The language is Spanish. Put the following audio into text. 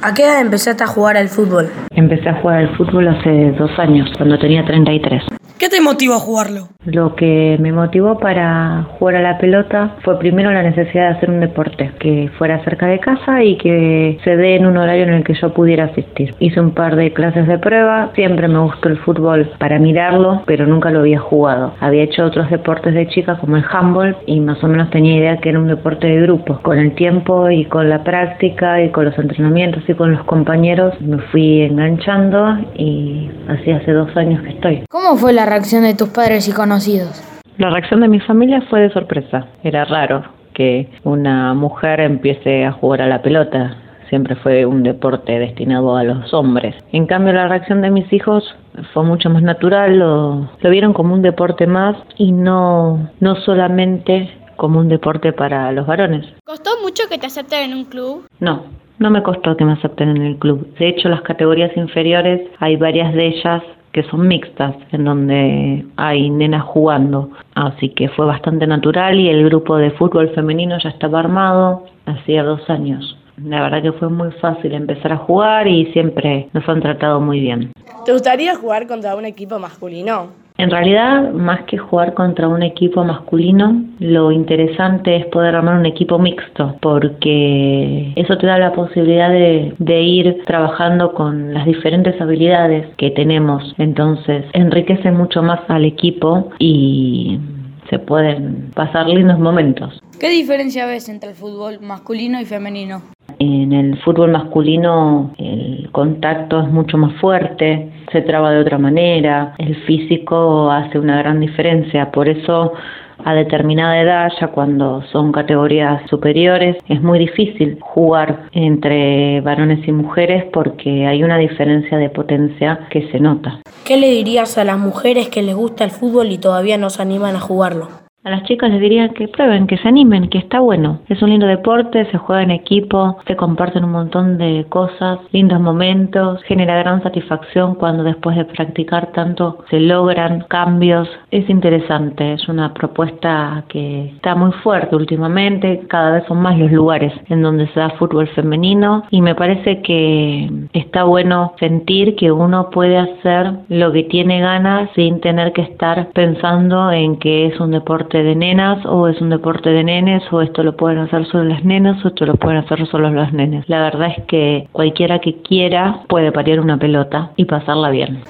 ¿A qué edad empezaste a jugar al fútbol? Empecé a jugar al fútbol hace dos años, cuando tenía 33. ¿Qué te motivó a jugarlo? Lo que me motivó para jugar a la pelota fue primero la necesidad de hacer un deporte que fuera cerca de casa y que se dé en un horario en el que yo pudiera asistir. Hice un par de clases de prueba, siempre me gustó el fútbol para mirarlo, pero nunca lo había jugado. Había hecho otros deportes de chica como el handball y más o menos tenía idea que era un deporte de grupo. Con el tiempo y con la práctica y con los entrenamientos y con los compañeros me fui enganchando y así hace dos años que estoy. ¿Cómo fue la reacción de tus padres y conocidos? La reacción de mi familia fue de sorpresa. Era raro que una mujer empiece a jugar a la pelota. Siempre fue un deporte destinado a los hombres. En cambio, la reacción de mis hijos fue mucho más natural. Lo, lo vieron como un deporte más y no, no solamente como un deporte para los varones. ¿Costó mucho que te acepten en un club? No, no me costó que me acepten en el club. De hecho, las categorías inferiores hay varias de ellas que son mixtas, en donde hay nenas jugando. Así que fue bastante natural y el grupo de fútbol femenino ya estaba armado hacía dos años. La verdad que fue muy fácil empezar a jugar y siempre nos han tratado muy bien. ¿Te gustaría jugar contra un equipo masculino? En realidad, más que jugar contra un equipo masculino, lo interesante es poder armar un equipo mixto, porque eso te da la posibilidad de, ir trabajando con las diferentes habilidades que tenemos. Entonces, enriquece mucho más al equipo y se pueden pasar lindos momentos. ¿Qué diferencia ves entre el fútbol masculino y femenino? En el fútbol masculino el contacto es mucho más fuerte, se traba de otra manera, el físico hace una gran diferencia, por eso a determinada edad, ya cuando son categorías superiores, es muy difícil jugar entre varones y mujeres porque hay una diferencia de potencia que se nota. ¿Qué le dirías a las mujeres que les gusta el fútbol y todavía no se animan a jugarlo? A las chicas les diría que prueben, que se animen, que está bueno. Es un lindo deporte, se juega en equipo, se comparten un montón de cosas, lindos momentos, genera gran satisfacción cuando después de practicar tanto se logran cambios. Es interesante, es una propuesta que está muy fuerte últimamente, cada vez son más los lugares en donde se da fútbol femenino y me parece que está bueno sentir que uno puede hacer lo que tiene ganas sin tener que estar pensando en que es un de nenas o es un deporte de nenes o esto lo pueden hacer solo las nenas o esto lo pueden hacer solo los nenes. La verdad es que cualquiera que quiera puede parir una pelota y pasarla bien.